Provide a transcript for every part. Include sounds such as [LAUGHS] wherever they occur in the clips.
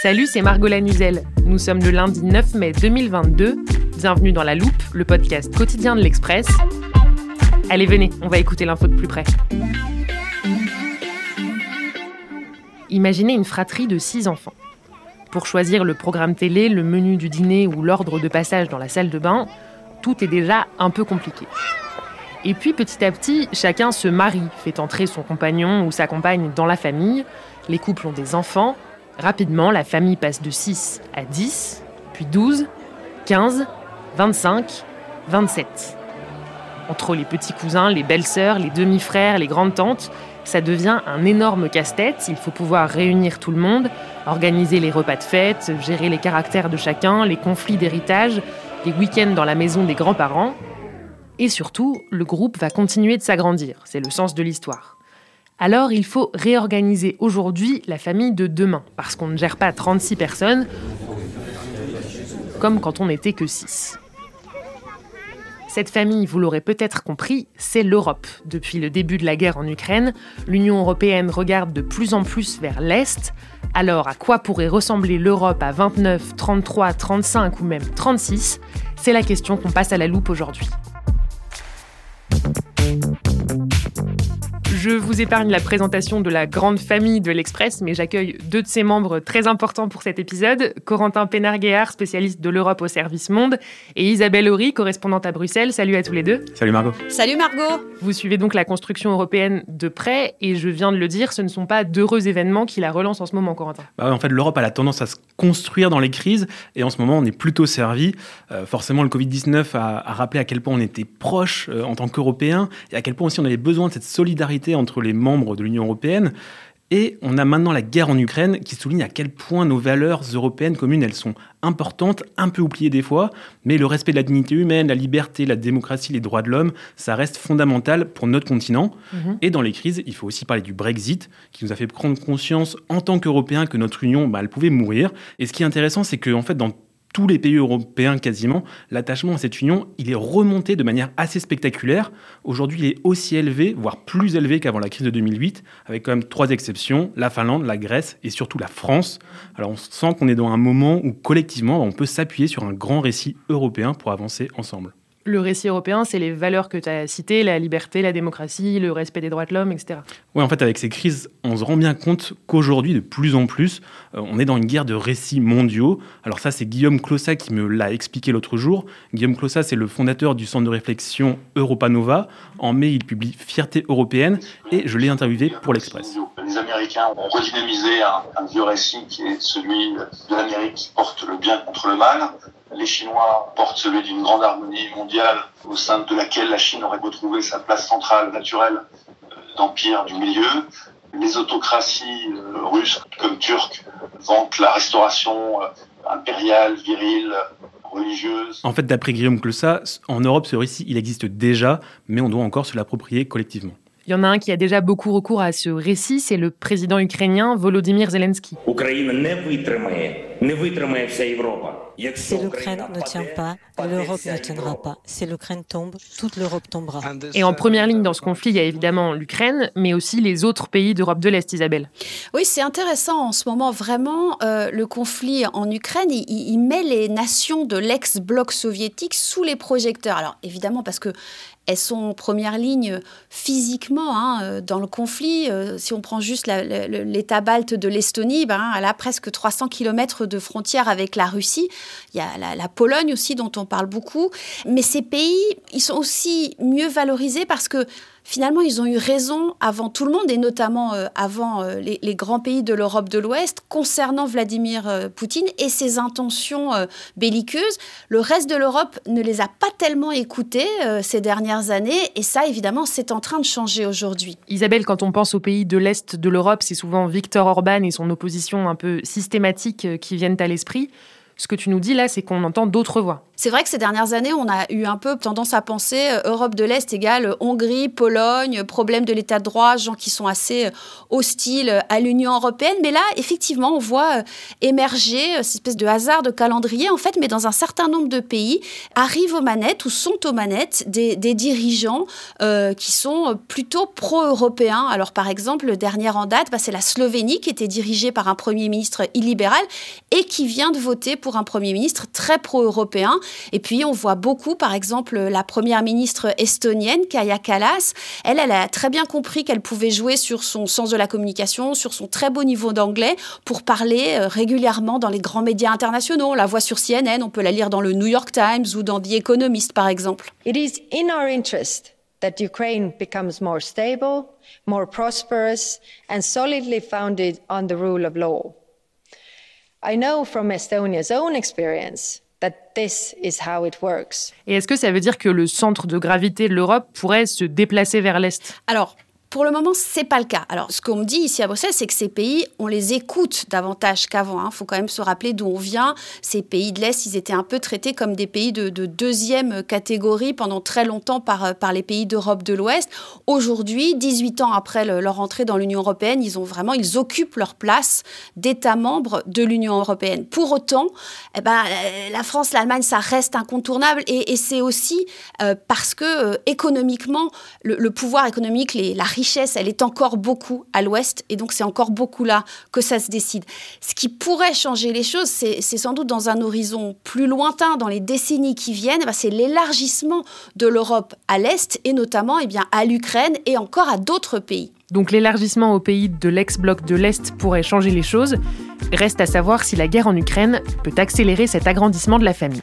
Salut, c'est Margot Lanuzel. Nous sommes le lundi 9 mai 2022. Bienvenue dans La Loupe, le podcast quotidien de l'Express. Allez, venez, on va écouter l'info de plus près. Imaginez une fratrie de six enfants. Pour choisir le programme télé, le menu du dîner ou l'ordre de passage dans la salle de bain, tout est déjà un peu compliqué. Et puis petit à petit, chacun se marie, fait entrer son compagnon ou sa compagne dans la famille, les couples ont des enfants, rapidement la famille passe de 6 à 10, puis 12, 15, 25, 27. Entre les petits cousins, les belles-sœurs, les demi-frères, les grandes-tantes, ça devient un énorme casse-tête. Il faut pouvoir réunir tout le monde, organiser les repas de fête, gérer les caractères de chacun, les conflits d'héritage, les week-ends dans la maison des grands-parents. Et surtout, le groupe va continuer de s'agrandir. C'est le sens de l'histoire. Alors il faut réorganiser aujourd'hui la famille de demain, parce qu'on ne gère pas 36 personnes, comme quand on n'était que 6. Cette famille, vous l'aurez peut-être compris, c'est l'Europe. Depuis le début de la guerre en Ukraine, l'Union européenne regarde de plus en plus vers l'Est. Alors à quoi pourrait ressembler l'Europe à 29, 33, 35 ou même 36 C'est la question qu'on passe à la loupe aujourd'hui. Je vous épargne la présentation de la grande famille de l'Express, mais j'accueille deux de ses membres très importants pour cet épisode. Corentin Pénarguéard, spécialiste de l'Europe au service monde, et Isabelle Horry, correspondante à Bruxelles. Salut à tous les deux. Salut Margot. Salut Margot. Vous suivez donc la construction européenne de près, et je viens de le dire, ce ne sont pas d'heureux événements qui la relancent en ce moment, Corentin. Bah, en fait, l'Europe a la tendance à se construire dans les crises, et en ce moment, on est plutôt servi. Euh, forcément, le Covid-19 a, a, rappelé à quel point on était proche euh, en tant qu'Européens, et à quel point aussi on avait besoin de cette solidarité entre les membres de l'Union européenne. Et on a maintenant la guerre en Ukraine qui souligne à quel point nos valeurs européennes communes, elles sont importantes, un peu oubliées des fois, mais le respect de la dignité humaine, la liberté, la démocratie, les droits de l'homme, ça reste fondamental pour notre continent. Mmh. Et dans les crises, il faut aussi parler du Brexit, qui nous a fait prendre conscience en tant qu'Européens que notre union, bah, elle pouvait mourir. Et ce qui est intéressant, c'est qu'en en fait, dans tous les pays européens quasiment, l'attachement à cette union, il est remonté de manière assez spectaculaire. Aujourd'hui, il est aussi élevé, voire plus élevé qu'avant la crise de 2008, avec quand même trois exceptions, la Finlande, la Grèce et surtout la France. Alors on sent qu'on est dans un moment où collectivement, on peut s'appuyer sur un grand récit européen pour avancer ensemble. Le récit européen, c'est les valeurs que tu as citées, la liberté, la démocratie, le respect des droits de l'homme, etc. Oui, en fait, avec ces crises, on se rend bien compte qu'aujourd'hui, de plus en plus, euh, on est dans une guerre de récits mondiaux. Alors ça, c'est Guillaume Clossat qui me l'a expliqué l'autre jour. Guillaume Clossat, c'est le fondateur du centre de réflexion Europa Nova. En mai, il publie Fierté européenne et je l'ai interviewé pour l'Express. Les Américains ont redynamisé un, un vieux récit qui est celui de l'Amérique qui porte le bien contre le mal. Les Chinois portent celui d'une grande harmonie mondiale au sein de laquelle la Chine aurait retrouvé sa place centrale naturelle d'empire du milieu. Les autocraties russes comme turques vantent la restauration impériale, virile, religieuse. En fait, d'après Guillaume Clossat, en Europe, ce récit, il existe déjà, mais on doit encore se l'approprier collectivement. Il y en a un qui a déjà beaucoup recours à ce récit, c'est le président ukrainien Volodymyr Zelensky. Si l'Ukraine ne tient pas, l'Europe ne tiendra pas. Si l'Ukraine tombe, toute l'Europe tombera. Et en première ligne dans ce conflit, il y a évidemment l'Ukraine, mais aussi les autres pays d'Europe de l'Est, Isabelle. Oui, c'est intéressant en ce moment, vraiment, euh, le conflit en Ukraine, il, il met les nations de l'ex-bloc soviétique sous les projecteurs. Alors évidemment, parce que elles sont en première ligne physiquement hein, euh, dans le conflit. Euh, si on prend juste l'État balte de l'Estonie, ben, elle a presque 300 km de frontière avec la Russie. Il y a la, Pologne aussi dont on parle beaucoup. Mais ces pays, ils sont aussi mieux valorisés parce que finalement, ils ont eu raison avant tout le monde, et notamment euh, avant euh, les, les, grands pays de l'Europe de l'Ouest, concernant Vladimir euh, Poutine et ses intentions belliqueuses. Le reste de l'Europe ne les a pas tellement écoutés ces dernières années, et ça, évidemment, c'est en train de changer aujourd'hui. Isabelle, quand on pense aux pays de l'Est de l'Europe, c'est souvent Viktor Orban et son opposition un peu systématique qui viennent à l'esprit. Ce que tu nous dis là, c'est qu'on entend d'autres voix. C'est vrai que ces dernières années, on a eu un peu tendance à penser euh, Europe de l'Est égale Hongrie, Pologne, problème de l'état de droit, gens qui sont assez euh, hostiles à l'Union européenne. Mais là, effectivement, on voit euh, émerger cette espèce de hasard de calendrier, en fait, mais dans un certain nombre de pays, arrivent aux manettes ou sont aux manettes des, dirigeants euh, qui sont plutôt pro-européens. Alors, par exemple, le dernier en date, bah, c'est la Slovénie qui était dirigée par un Premier ministre illibéral et qui vient de voter pour un Premier ministre très pro-européen. Et puis, on voit beaucoup, par exemple, la première ministre estonienne, Kaya Kallas. Elle, elle a très bien compris qu'elle pouvait jouer sur son sens de la communication, sur son très beau niveau d'anglais, pour parler euh, régulièrement dans les grands médias internationaux. On la voit sur CNN, on peut la lire dans le New York Times ou dans The Economist, par exemple. It is in our interest that Ukraine becomes more stable, more prosperous, and solidly founded on the rule of law. Et est-ce que ça veut dire que le centre de gravité de l'Europe pourrait se déplacer vers l'Est? Alors, pour le moment, c'est pas le cas. Alors, ce qu'on me dit ici à Bruxelles, c'est que ces pays, on les écoute davantage qu'avant. Il hein. faut quand même se rappeler d'où on vient. Ces pays de l'Est, ils étaient un peu traités comme des pays de, de deuxième catégorie pendant très longtemps par, par les pays d'Europe de l'Ouest. Aujourd'hui, 18 ans après le, leur entrée dans l'Union européenne, ils ont vraiment, ils occupent leur place d'État membre de l'Union européenne. Pour autant, eh ben, la France, l'Allemagne, ça reste incontournable et, c'est aussi euh, parce que euh, économiquement, le, le, pouvoir économique, les, la richesse, elle est encore beaucoup à l'ouest, et donc c'est encore beaucoup là que ça se décide. Ce qui pourrait changer les choses, c'est sans doute dans un horizon plus lointain, dans les décennies qui viennent, bah, c'est l'élargissement de l'Europe à l'est, et notamment eh à l'Ukraine et encore à d'autres pays. Donc l'élargissement aux pays de l'ex-bloc de l'Est pourrait changer les choses. Reste à savoir si la guerre en Ukraine peut accélérer cet agrandissement de la famille.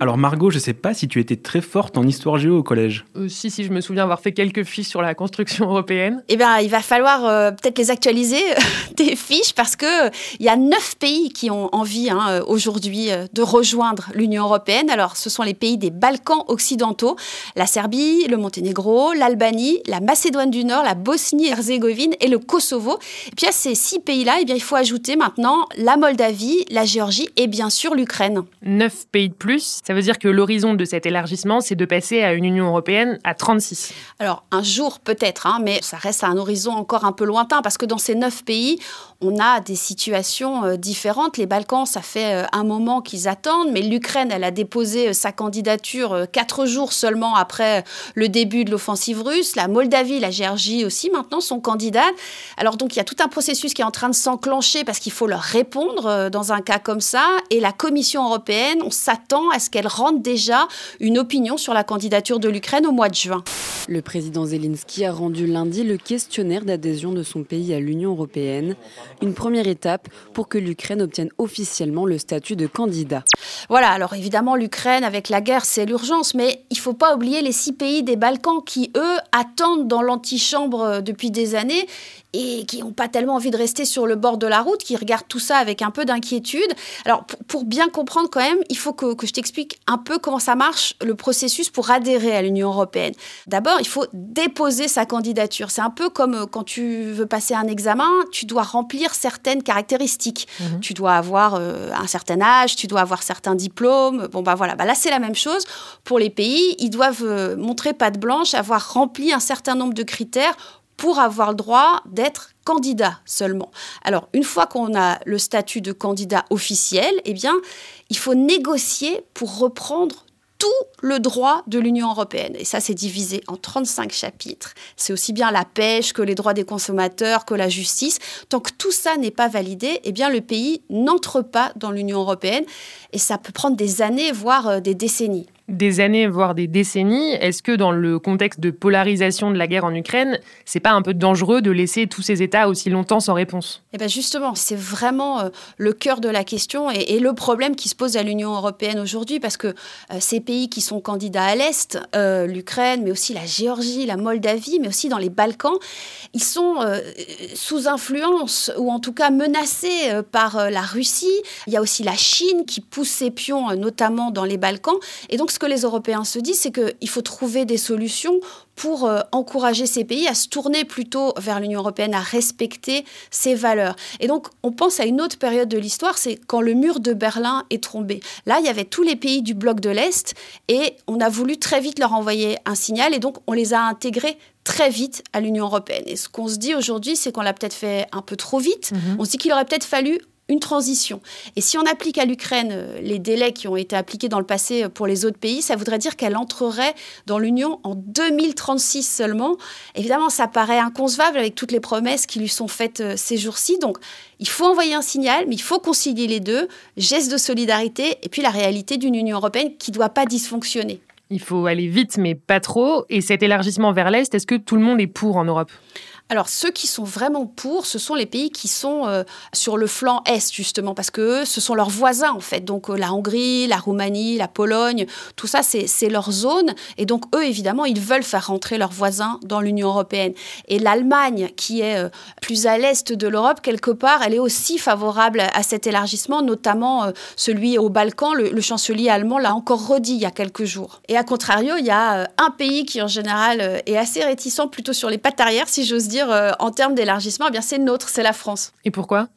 Alors Margot, je sais pas si tu étais très forte en histoire géo au collège. Euh, si, si, je me souviens avoir fait quelques fiches sur la construction [LAUGHS] européenne. Eh bien, il va falloir euh, peut-être les actualiser, [LAUGHS] tes fiches, parce que il euh, y a neuf pays qui ont envie hein, aujourd'hui euh, de rejoindre l'Union européenne. Alors, ce sont les pays des Balkans occidentaux, la Serbie, le Monténégro, l'Albanie, la Macédoine du Nord, la Bosnie-Herzégovine et le Kosovo. Et puis à ces six pays-là, eh bien, il faut ajouter maintenant la Moldavie, la Géorgie et bien sûr l'Ukraine. Neuf pays de plus ça veut dire que l'horizon de cet élargissement, c'est de passer à une Union européenne à 36. Alors, un jour peut-être, hein, mais ça reste un horizon encore un peu lointain, parce que dans ces neuf pays, on a des situations euh, différentes. Les Balkans, ça fait euh, un moment qu'ils attendent, mais l'Ukraine, elle a déposé euh, sa candidature quatre jours seulement après le début de l'offensive russe. La Moldavie, la Géorgie aussi, maintenant, sont candidates. Alors, donc, il y a tout un processus qui est en train de s'enclencher parce qu'il faut leur répondre dans un cas comme ça. Et la Commission européenne, on s'attend à ce qu'elle rende déjà une opinion sur la candidature de l'Ukraine au mois de juin. Le président Zelensky a rendu lundi le questionnaire d'adhésion de son pays à l'Union européenne, une première étape pour que l'Ukraine obtienne officiellement le statut de candidat. Voilà, alors évidemment, l'Ukraine avec la guerre, c'est l'urgence, mais il faut pas oublier les six pays des Balkans qui, eux, attendent dans l'antichambre euh, depuis des années et qui n'ont pas tellement envie de rester sur le bord de la route, qui regardent tout ça avec un peu d'inquiétude. Alors, pour, bien comprendre quand même, il faut que, que je t'explique un peu comment ça marche, le processus pour adhérer à l'Union européenne. D'abord, il faut déposer sa candidature. C'est un peu comme euh, quand tu veux passer un examen, tu dois remplir certaines caractéristiques. Mhm. Tu dois avoir euh, un certain âge, tu dois avoir certains diplômes. Bon, bah voilà, bah là, c'est la même chose. Pour les pays, ils doivent euh, montrer patte blanche, avoir rempli un certain nombre de critères pour avoir le droit d'être candidat seulement. Alors, une fois qu'on a le statut de candidat officiel, eh bien, il faut négocier pour reprendre tout le droit de l'Union européenne. Et ça, c'est divisé en 35 chapitres. C'est aussi bien la pêche que les droits des consommateurs, que la justice. Tant que tout ça n'est pas validé, eh bien, le pays n'entre pas dans l'Union européenne. Et ça peut prendre des années, voire euh, des décennies des années, voire des décennies. Est-ce que dans le contexte de polarisation de la guerre en Ukraine, c'est pas un peu dangereux de laisser tous ces États aussi longtemps sans réponse? Eh bien justement, c'est vraiment euh, le cœur de la question et, le problème qui se pose à l'Union européenne aujourd'hui, parce que euh, ces pays qui sont candidats à l'Est, euh, l'Ukraine, mais aussi la Géorgie, la Moldavie, mais aussi dans les Balkans, ils sont sous influence ou en tout cas menacés par la Russie. Il y a aussi la Chine qui pousse ses pions, notamment dans les Balkans. Et donc ce que les Européens se disent, c'est qu'il faut trouver des solutions pour euh, encourager ces pays à se tourner plutôt vers l'Union européenne, à respecter ses valeurs. Et donc, on pense à une autre période de l'histoire, c'est quand le mur de Berlin est tombé. Là, il y avait tous les pays du bloc de l'Est et on a voulu très vite leur envoyer un signal et donc on les a intégrés très vite à l'Union européenne. Et ce qu'on se dit aujourd'hui, c'est qu'on l'a peut-être fait un peu trop vite. Mhm. On se dit qu'il aurait peut-être fallu une transition. Et si on applique à l'Ukraine euh, les délais qui ont été appliqués dans le passé euh, pour les autres pays, ça voudrait dire qu'elle entrerait dans l'Union en 2036 seulement. Évidemment, ça paraît inconcevable avec toutes les promesses qui lui sont faites euh, ces jours-ci. Donc, il faut envoyer un signal, mais il faut concilier les deux, geste de solidarité et puis la réalité d'une Union européenne qui ne doit pas dysfonctionner. Il faut aller vite, mais pas trop. Et cet élargissement vers l'Est, est-ce que tout le monde est pour en Europe? Alors, ceux qui sont vraiment pour, ce sont les pays qui sont euh, sur le flanc Est, justement, parce que ce sont leurs voisins, en fait. Donc, euh, la Hongrie, la Roumanie, la Pologne, tout ça, c'est leur zone. Et donc, eux, évidemment, ils veulent faire rentrer leurs voisins dans l'Union européenne. Et l'Allemagne, qui est euh, plus à l'Est de l'Europe, quelque part, elle est aussi favorable à cet élargissement, notamment celui au Balkan. Le, le chancelier allemand l'a encore redit il y a quelques jours. Et à contrario, il y a un pays qui, en général, est assez réticent plutôt sur les pattes arrière, si j'ose dire euh, en termes d'élargissement, eh bien c'est notre, c'est la France. Et pourquoi?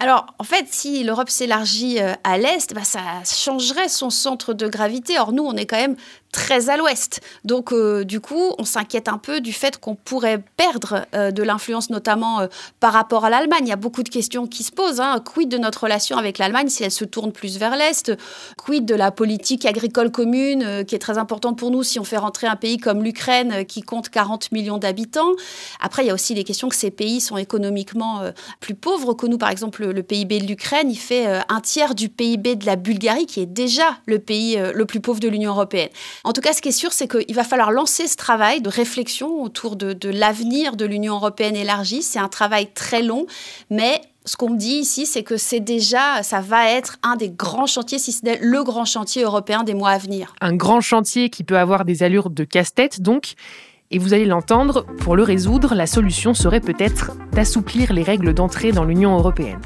Alors, en fait, si l'Europe s'élargit euh, à l'est, bah, ça changerait son centre de gravité. Or, nous, on est quand même très à l'ouest. Donc, euh, du coup, on s'inquiète un peu du fait qu'on pourrait perdre euh, de l'influence, notamment euh, par rapport à l'Allemagne. Il y a beaucoup de questions qui se posent. Hein. Quid de notre relation avec l'Allemagne si elle se tourne plus vers l'Est? Quid de la politique agricole commune, qui est très importante pour nous si on fait rentrer un pays comme l'Ukraine, qui compte 40 millions d'habitants? Après, il y a aussi les questions que ces pays sont économiquement plus pauvres que nous. Par exemple, le, le PIB de l'Ukraine, il fait un tiers du PIB de la Bulgarie, qui est déjà le pays le plus pauvre de l'Union européenne. En tout cas, ce qui est sûr, c'est qu'il va falloir lancer ce travail de réflexion autour de, l'avenir de l'Union européenne élargie. C'est un travail très long, mais ce qu'on me dit ici, c'est que c'est déjà, ça va être un des grands chantiers, si ce n'est le grand chantier européen des mois à venir. Un grand chantier qui peut avoir des allures de casse-tête, donc. Et vous allez l'entendre, pour le résoudre, la solution serait peut-être d'assouplir les règles d'entrée dans l'Union européenne.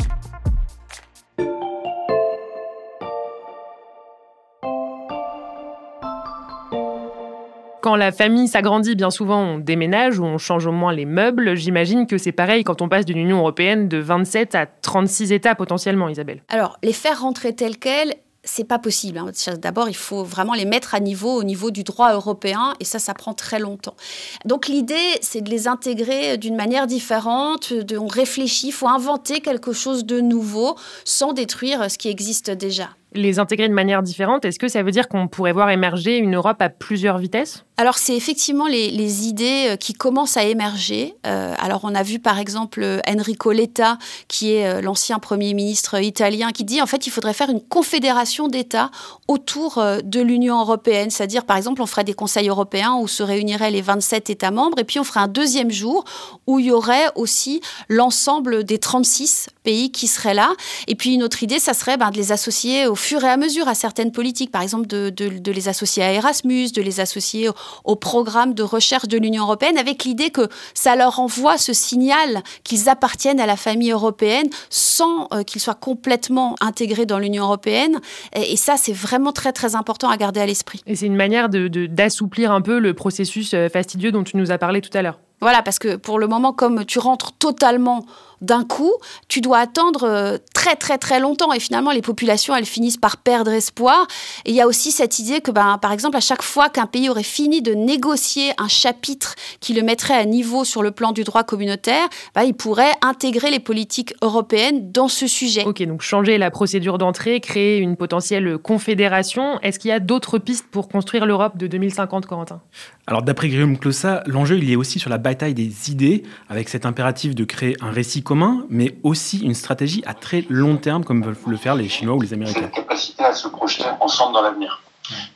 Quand la famille s'agrandit, bien souvent, on déménage ou on change au moins les meubles. J'imagine que c'est pareil quand on passe d'une Union européenne de 27 à 36 États potentiellement, Isabelle. Alors, les faire rentrer tels quels, c'est pas possible. Hein. D'abord, il faut vraiment les mettre à niveau, au niveau du droit européen, et ça, ça prend très longtemps. Donc, l'idée, c'est de les intégrer d'une manière différente. De, on réfléchit, il faut inventer quelque chose de nouveau sans détruire ce qui existe déjà les intégrer de manière différente, est-ce que ça veut dire qu'on pourrait voir émerger une Europe à plusieurs vitesses? Alors c'est effectivement les, idées euh, qui commencent à émerger. Euh, alors on a vu par exemple Enrico Letta, qui est euh, l'ancien Premier ministre italien, qui dit en fait il faudrait faire une confédération d'États autour de l'Union européenne. C'est-à-dire par exemple on ferait des conseils européens où se réuniraient les 27 États membres et puis on ferait un deuxième jour où il y aurait aussi l'ensemble des 36 pays qui seraient là. Et puis une autre idée, ça serait ben, de les associer au fur et à mesure à certaines politiques, par exemple de, de, les associer à Erasmus, de les associer au, au programme de recherche de l'Union européenne, avec l'idée que ça leur envoie ce signal qu'ils appartiennent à la famille européenne sans euh, qu'ils soient complètement intégrés dans l'Union européenne. Et, ça, c'est vraiment très très important à garder à l'esprit. Et c'est une manière d'assouplir de, un peu le processus euh, fastidieux dont tu nous as parlé tout à l'heure. Voilà, parce que pour le moment, comme tu rentres totalement d'un coup, tu dois attendre euh, très très très longtemps et finalement les populations elles finissent par perdre espoir. Et il y a aussi cette idée que ben, par exemple à chaque fois qu'un pays aurait fini de négocier un chapitre qui le mettrait à niveau sur le plan du droit communautaire, ben, il pourrait intégrer les politiques européennes dans ce sujet. Ok, donc changer la procédure d'entrée, créer une potentielle confédération. Est-ce qu'il y a d'autres pistes pour construire l'Europe de 2050, Corentin? Alors d'après Guillaume Clossa, l'enjeu il est aussi sur la bataille des idées, avec cet impératif de créer un récit mais aussi une stratégie à très long terme, comme veulent le faire les Chinois ou les Américains. Cette capacité à se projeter ensemble dans l'avenir.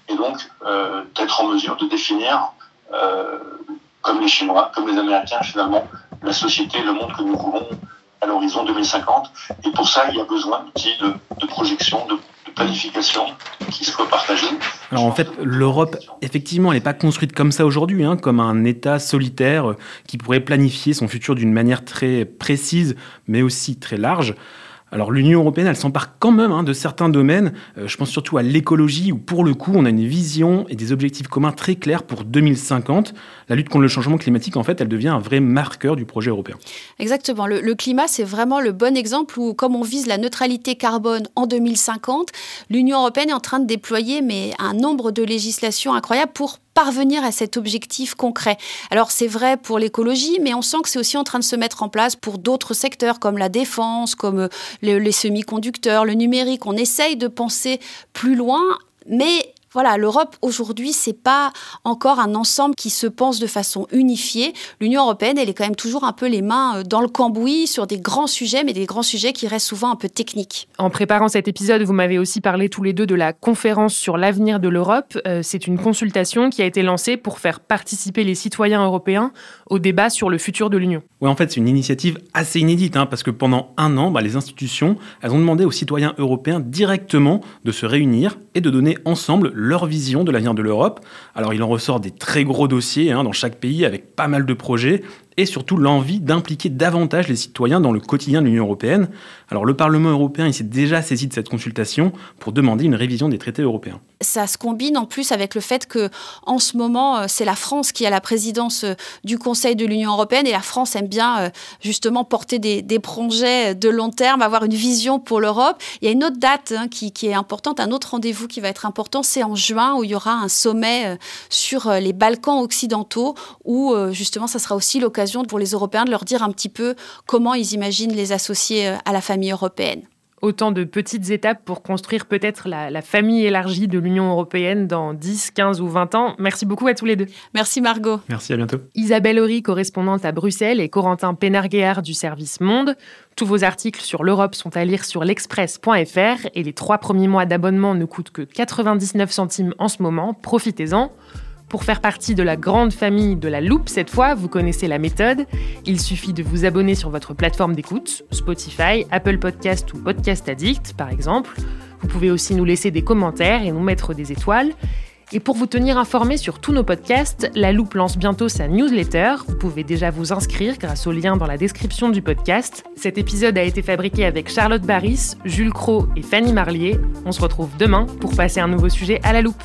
Et donc, euh, d'être en mesure de définir, euh, comme les Chinois, comme les Américains, finalement, la société, le monde que nous voulons à l'horizon 2050. Et pour ça, il y a besoin d'outils de, de projection, de planification qui soit partagée. Alors en fait, l'Europe, effectivement, elle n'est pas construite comme ça aujourd'hui, hein, comme un État solitaire qui pourrait planifier son futur d'une manière très précise, mais aussi très large. Alors l'Union européenne, elle s'empare quand même hein, de certains domaines. Euh, je pense surtout à l'écologie, où pour le coup, on a une vision et des objectifs communs très clairs pour 2050. La lutte contre le changement climatique, en fait, elle devient un vrai marqueur du projet européen. Exactement. Le, climat, c'est vraiment le bon exemple où, comme on vise la neutralité carbone en 2050, l'Union européenne est en train de déployer mais un nombre de législations incroyables pour parvenir à cet objectif concret. Alors c'est vrai pour l'écologie, mais on sent que c'est aussi en train de se mettre en place pour d'autres secteurs comme la défense, comme euh, les, semi-conducteurs, le numérique. On essaye de penser plus loin, mais voilà, l'Europe aujourd'hui, c'est pas encore un ensemble qui se pense de façon unifiée. L'Union européenne, elle est quand même toujours un peu les mains euh, dans le cambouis sur des grands sujets, mais des grands sujets qui restent souvent un peu techniques. En préparant cet épisode, vous m'avez aussi parlé tous les deux de la conférence sur l'avenir de l'Europe. Euh, c'est une consultation qui a été lancée pour faire participer les citoyens européens au débat sur le futur de l'Union. Oui, en fait, c'est une initiative assez inédite, hein, parce que pendant un an, bah, les institutions, elles ont demandé aux citoyens européens directement de se réunir et de donner ensemble leur vision de l'avenir de l'Europe. Alors il en ressort des très gros dossiers hein, dans chaque pays avec pas mal de projets et surtout l'envie d'impliquer davantage les citoyens dans le quotidien de l'Union européenne. Alors le Parlement européen, s'est déjà saisi de cette consultation pour demander une révision des traités européens. Ça se combine en plus avec le fait que en ce moment, euh, c'est la France qui a la présidence euh, du Conseil de l'Union européenne et la France aime bien euh, justement porter des, projets de long terme, avoir une vision pour l'Europe. Il y a une autre date hein, qui, qui, est importante, un autre rendez-vous qui va être important, c'est en juin où il y aura un sommet sur les Balkans occidentaux où justement ça sera aussi l'occasion pour les Européens de leur dire un petit peu comment ils imaginent les associer à la famille européenne. Autant de petites étapes pour construire peut-être la, famille élargie de l'Union européenne dans 10, 15 ou 20 ans. Merci beaucoup à tous les deux. Merci Margot. Merci, à bientôt. Isabelle Horry, correspondante à Bruxelles, et Corentin Pénarguéard du service Monde. Tous vos articles sur l'Europe sont à lire sur l'express.fr et les trois premiers mois d'abonnement ne coûtent que 99 centimes en ce moment. Profitez-en. Pour faire partie de la grande famille de la loupe cette fois, vous connaissez la méthode. Il suffit de vous abonner sur votre plateforme d'écoute, Spotify, Apple Podcast ou Podcast Addict par exemple. Vous pouvez aussi nous laisser des commentaires et nous mettre des étoiles. Et pour vous tenir informé sur tous nos podcasts, La Loupe lance bientôt sa newsletter. Vous pouvez déjà vous inscrire grâce au lien dans la description du podcast. Cet épisode a été fabriqué avec Charlotte Barris, Jules Cro et Fanny Marlier. On se retrouve demain pour passer un nouveau sujet à la loupe.